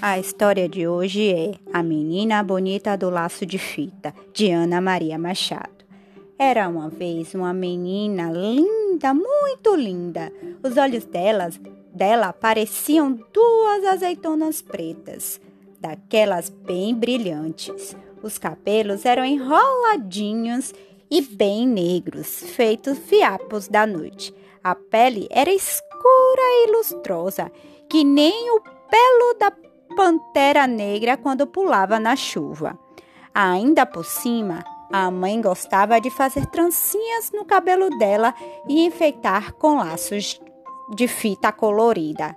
A história de hoje é A Menina Bonita do Laço de Fita, de Ana Maria Machado. Era uma vez uma menina linda, muito linda. Os olhos delas, dela pareciam duas azeitonas pretas, daquelas bem brilhantes. Os cabelos eram enroladinhos e bem negros, feitos fiapos da noite. A pele era escura e lustrosa, que nem o pelo da pantera negra quando pulava na chuva. Ainda por cima, a mãe gostava de fazer trancinhas no cabelo dela e enfeitar com laços de fita colorida.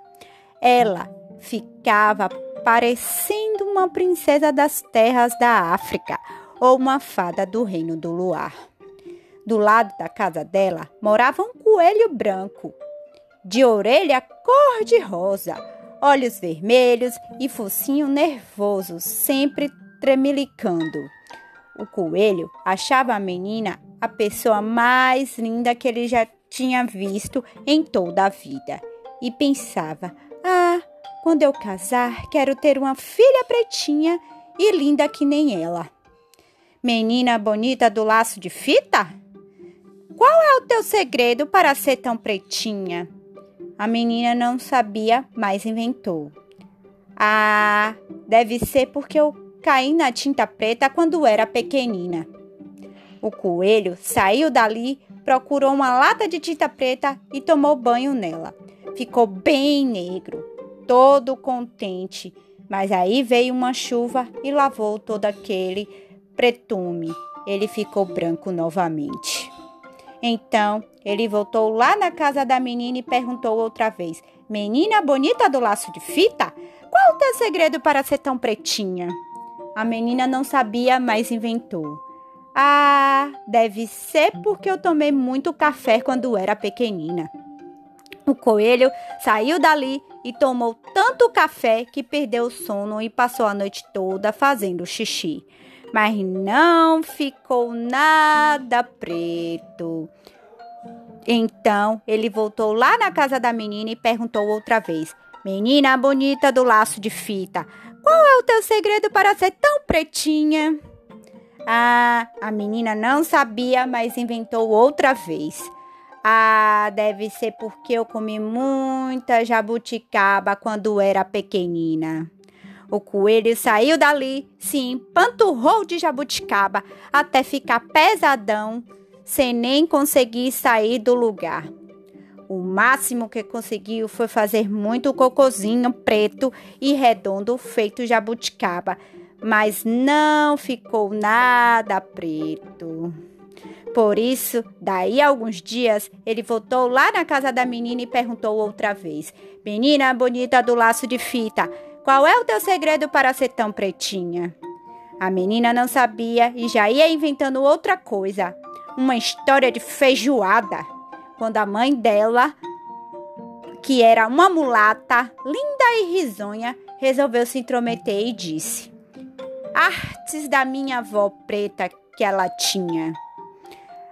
Ela ficava parecendo uma princesa das terras da África ou uma fada do reino do luar. Do lado da casa dela morava um coelho branco, de orelha cor-de-rosa, olhos vermelhos e focinho nervoso, sempre tremelicando. O coelho achava a menina a pessoa mais linda que ele já tinha visto em toda a vida e pensava: Ah, quando eu casar, quero ter uma filha pretinha e linda que nem ela. Menina bonita do laço de fita? Qual é o teu segredo para ser tão pretinha? A menina não sabia, mas inventou. Ah, deve ser porque eu caí na tinta preta quando era pequenina. O coelho saiu dali, procurou uma lata de tinta preta e tomou banho nela. Ficou bem negro, todo contente. Mas aí veio uma chuva e lavou todo aquele pretume. Ele ficou branco novamente. Então ele voltou lá na casa da menina e perguntou outra vez: Menina bonita do laço de fita, qual o teu segredo para ser tão pretinha? A menina não sabia, mas inventou. Ah, deve ser porque eu tomei muito café quando era pequenina. O coelho saiu dali e tomou tanto café que perdeu o sono e passou a noite toda fazendo xixi mas não ficou nada preto. Então ele voltou lá na casa da menina e perguntou outra vez: Menina bonita do laço de fita, qual é o teu segredo para ser tão pretinha? Ah, a menina não sabia, mas inventou outra vez. Ah, deve ser porque eu comi muita jabuticaba quando era pequenina. O coelho saiu dali, se empanturrou de jabuticaba até ficar pesadão, sem nem conseguir sair do lugar. O máximo que conseguiu foi fazer muito cocozinho preto e redondo feito jabuticaba, mas não ficou nada preto. Por isso, daí a alguns dias, ele voltou lá na casa da menina e perguntou outra vez: Menina bonita do laço de fita, qual é o teu segredo para ser tão pretinha? A menina não sabia e já ia inventando outra coisa, uma história de feijoada. Quando a mãe dela, que era uma mulata, linda e risonha, resolveu se intrometer e disse: Artes da minha avó preta que ela tinha.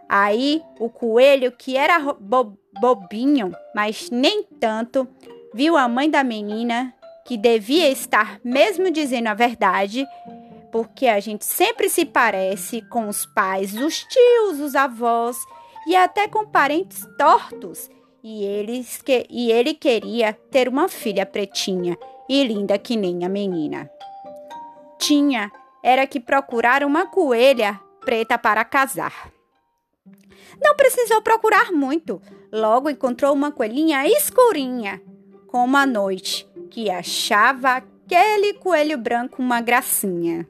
Aí o coelho, que era bo bobinho, mas nem tanto, viu a mãe da menina que devia estar mesmo dizendo a verdade, porque a gente sempre se parece com os pais, os tios, os avós e até com parentes tortos. E, eles que, e ele queria ter uma filha pretinha e linda que nem a menina. Tinha era que procurar uma coelha preta para casar. Não precisou procurar muito. Logo encontrou uma coelhinha escurinha, como a noite, que achava aquele coelho branco uma gracinha.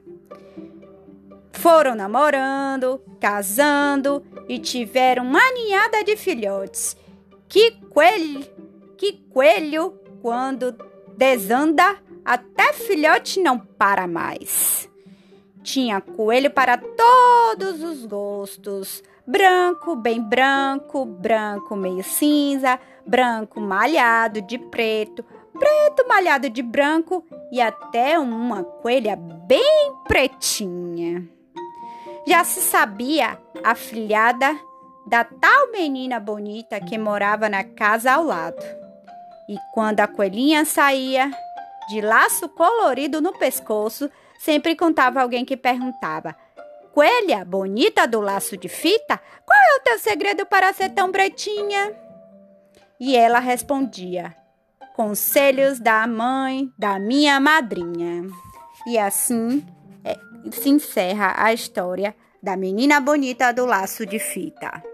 Foram namorando, casando e tiveram uma ninhada de filhotes. Que coelho, que coelho, quando desanda, até filhote não para mais. Tinha coelho para todos os gostos: branco, bem branco, branco meio cinza, branco malhado de preto, preto malhado de branco e até uma coelha bem pretinha. Já se sabia a filhada da tal menina bonita que morava na casa ao lado. E quando a coelhinha saía, de laço colorido no pescoço, sempre contava alguém que perguntava: Coelha, bonita do laço de fita, qual é o teu segredo para ser tão pretinha? E ela respondia: Conselhos da mãe da minha madrinha. E assim é, se encerra a história da menina bonita do laço de fita.